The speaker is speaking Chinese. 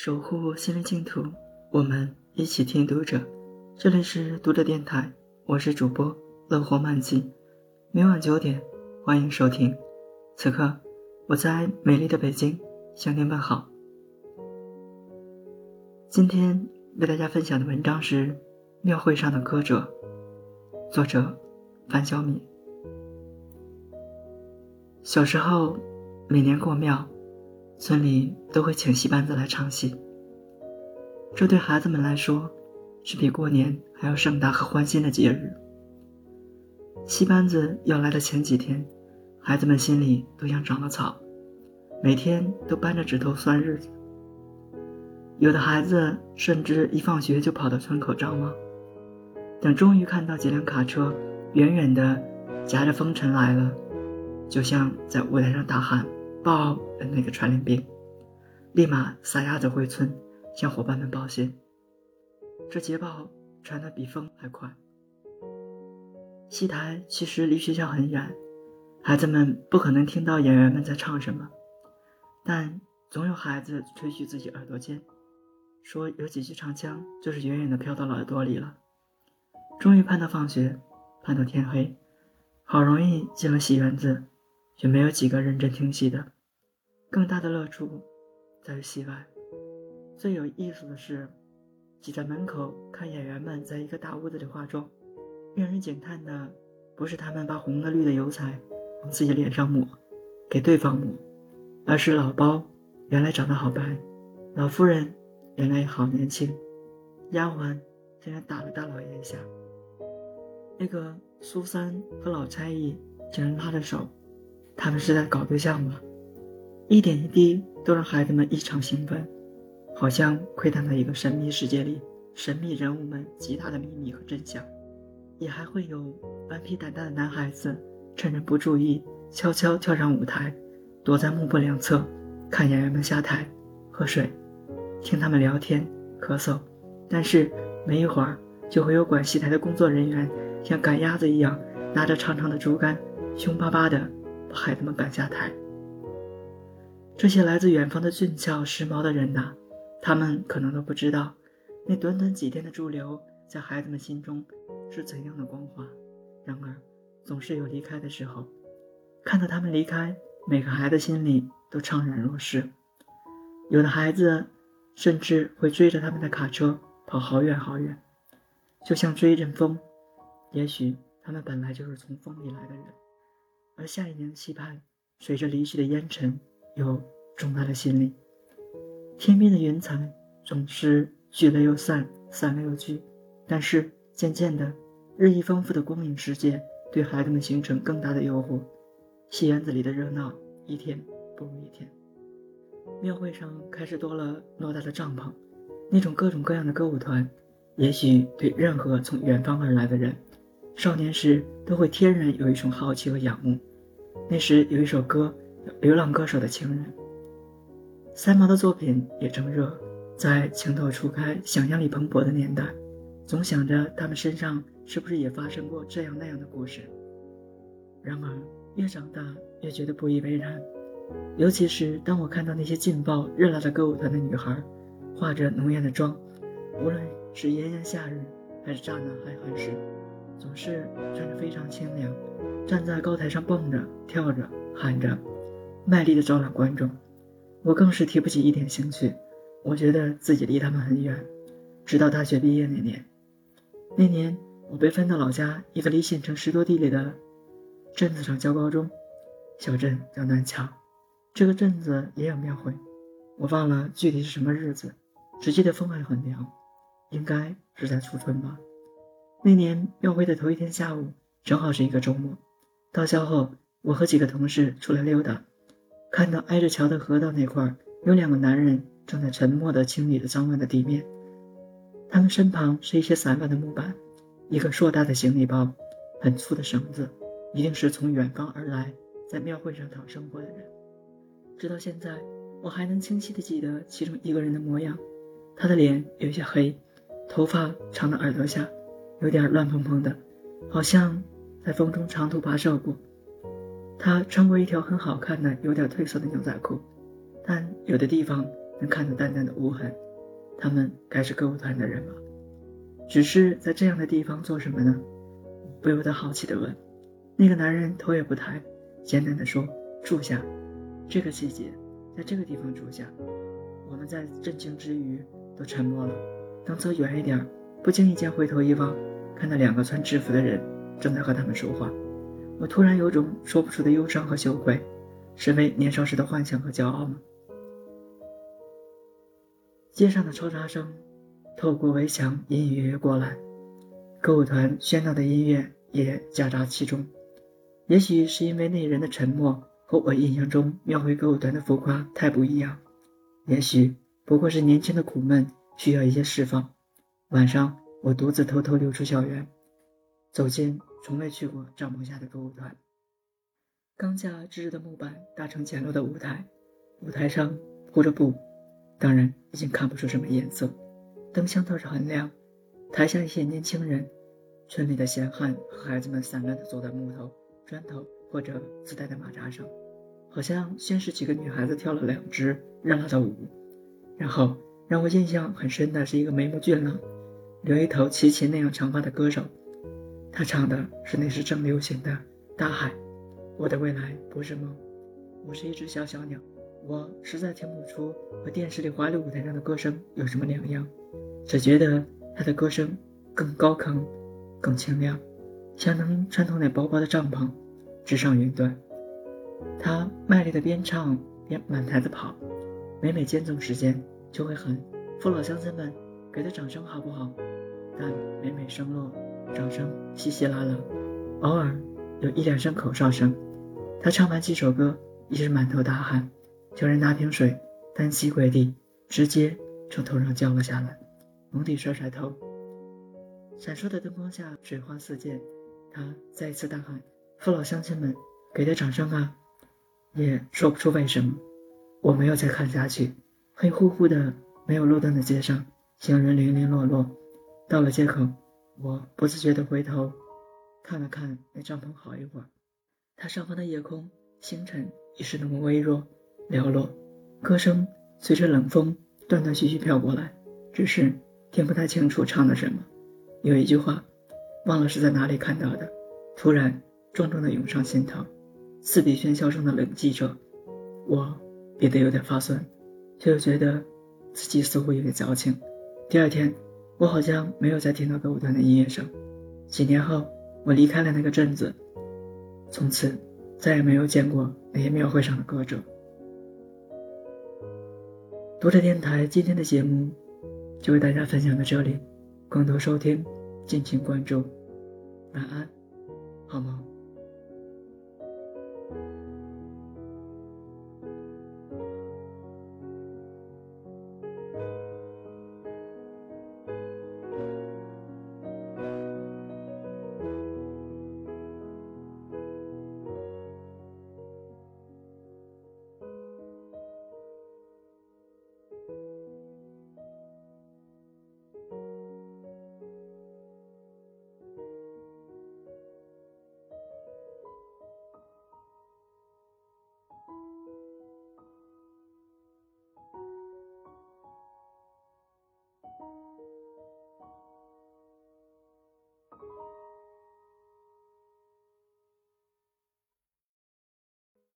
守护心灵净土，我们一起听读者。这里是读者电台，我是主播乐活漫记。每晚九点，欢迎收听。此刻，我在美丽的北京向您问好。今天为大家分享的文章是《庙会上的歌者》，作者樊小敏。小时候，每年过庙。村里都会请戏班子来唱戏，这对孩子们来说是比过年还要盛大和欢欣的节日。戏班子要来的前几天，孩子们心里都像长了草，每天都扳着指头算日子。有的孩子甚至一放学就跑到村口张望，等终于看到几辆卡车远远的夹着风尘来了，就像在舞台上大喊。报的那个传令兵，立马撒丫子回村，向伙伴们报信。这捷报传得比风还快。戏台其实离学校很远，孩子们不可能听到演员们在唱什么，但总有孩子吹嘘自己耳朵尖，说有几句唱腔就是远远的飘到了耳朵里了。终于盼到放学，盼到天黑，好容易进了戏园子。却没有几个认真听戏的。更大的乐处在于戏外。最有意思的是，挤在门口看演员们在一个大屋子里化妆。令人惊叹的不是他们把红的绿的油彩往自己脸上抹，给对方抹，而是老包原来长得好白，老夫人原来也好年轻，丫鬟竟然打了大老爷一下，那个苏三和老差役竟然拉着手。他们是在搞对象吗？一点一滴都让孩子们异常兴奋，好像窥探到一个神秘世界里神秘人物们极大的秘密和真相。也还会有顽皮胆大的男孩子，趁人不注意，悄悄跳上舞台，躲在幕布两侧，看演员们下台、喝水，听他们聊天、咳嗽。但是没一会儿，就会有管戏台的工作人员像赶鸭子一样，拿着长长的竹竿，凶巴巴的。把孩子们赶下台。这些来自远方的俊俏时髦的人呐，他们可能都不知道，那短短几天的驻留，在孩子们心中是怎样的光华。然而，总是有离开的时候。看到他们离开，每个孩子心里都怅然若失。有的孩子甚至会追着他们的卡车跑好远好远，就像追一阵风。也许他们本来就是从风里来的人。而下一年的期盼，随着离去的烟尘，又重在了心里。天边的云彩总是聚了又散，散了又聚。但是渐渐的，日益丰富的光影世界对孩子们形成更大的诱惑。戏园子里的热闹一天不如一天。庙会上开始多了偌大的帐篷，那种各种各样的歌舞团，也许对任何从远方而来的人，少年时都会天然有一种好奇和仰慕。那时有一首歌，《流浪歌手的情人》。三毛的作品也正热，在情窦初开、想象力蓬勃的年代，总想着他们身上是不是也发生过这样那样的故事。然而越长大越觉得不以为然，尤其是当我看到那些劲爆热辣的歌舞团的女孩，化着浓艳的妆，无论是炎炎夏日还是乍暖还寒时，总是穿着非常清凉。站在高台上蹦着、跳着、喊着，卖力的招揽观众。我更是提不起一点兴趣。我觉得自己离他们很远。直到大学毕业那年，那年我被分到老家一个离县城十多地里的镇子上教高中。小镇叫南桥，这个镇子也有庙会，我忘了具体是什么日子，只记得风还很凉，应该是在初春吧。那年庙会的头一天下午，正好是一个周末。到校后，我和几个同事出来溜达，看到挨着桥的河道那块有两个男人正在沉默地清理着脏乱的地面。他们身旁是一些散乱的木板，一个硕大的行李包，很粗的绳子，一定是从远方而来，在庙会上讨生活的人。直到现在，我还能清晰地记得其中一个人的模样。他的脸有些黑，头发长到耳朵下，有点乱蓬蓬的，好像……在风中长途跋涉过，他穿过一条很好看的、有点褪色的牛仔裤，但有的地方能看到淡淡的污痕，他们该是歌舞团的人吧？只是在这样的地方做什么呢？不由得好奇地问。那个男人头也不抬，简单的说：“住下。”这个季节，在这个地方住下。我们在震惊之余都沉默了。等走远一点，不经意间回头一望，看到两个穿制服的人正在和他们说话。我突然有种说不出的忧伤和羞愧，是为年少时的幻想和骄傲吗？街上的嘈杂声透过围墙隐隐约约过来，歌舞团喧闹的音乐也夹杂其中。也许是因为那人的沉默和我印象中描绘歌舞团的浮夸太不一样，也许不过是年轻的苦闷需要一些释放。晚上，我独自偷偷溜出校园，走进从未去过帐篷下的歌舞团。钢架支着的木板搭成简陋的舞台，舞台上铺着布，当然已经看不出什么颜色。灯箱倒是很亮。台下一些年轻人，村里的闲汉和孩子们散乱地坐在木头。砖头或者自带的马扎上，好像先是几个女孩子跳了两支热辣的舞，然后让我印象很深的是一个眉目俊朗、留一头齐秦那样长发的歌手，他唱的是那时正流行的《大海》。我的未来不是梦，我是一只小小鸟，我实在听不出和电视里华丽舞台上的歌声有什么两样，只觉得他的歌声更高亢，更清亮。像能穿透那薄薄的帐篷，直上云端。他卖力的边唱边满台子跑，每每间奏时间就会喊：“父老乡亲们，给他掌声好不好？”但每每声落，掌声稀稀拉拉，偶尔有一两声口哨声。他唱完几首歌，已是满头大汗，叫人拿瓶水，单膝跪地，直接从头上浇了下来，猛地甩甩头。闪烁的灯光下，水花四溅。他再一次大喊：“父老乡亲们，给点掌声啊！”也说不出为什么，我没有再看下去。黑乎乎的、没有路灯的街上，行人零零落落。到了街口，我不自觉地回头看了看那帐篷，好一会儿。它上方的夜空，星辰已是那么微弱、寥落，歌声随着冷风断断续续飘过来，只是听不太清楚唱的什么。有一句话。忘了是在哪里看到的，突然重重的涌上心头，四比喧嚣声的冷寂着，我憋得有点发酸，却又觉得自己似乎有点矫情。第二天，我好像没有再听到歌舞团的音乐声。几年后，我离开了那个镇子，从此再也没有见过那些庙会上的歌者。读者电台今天的节目就为大家分享到这里，更多收听敬请关注。晚安，好吗？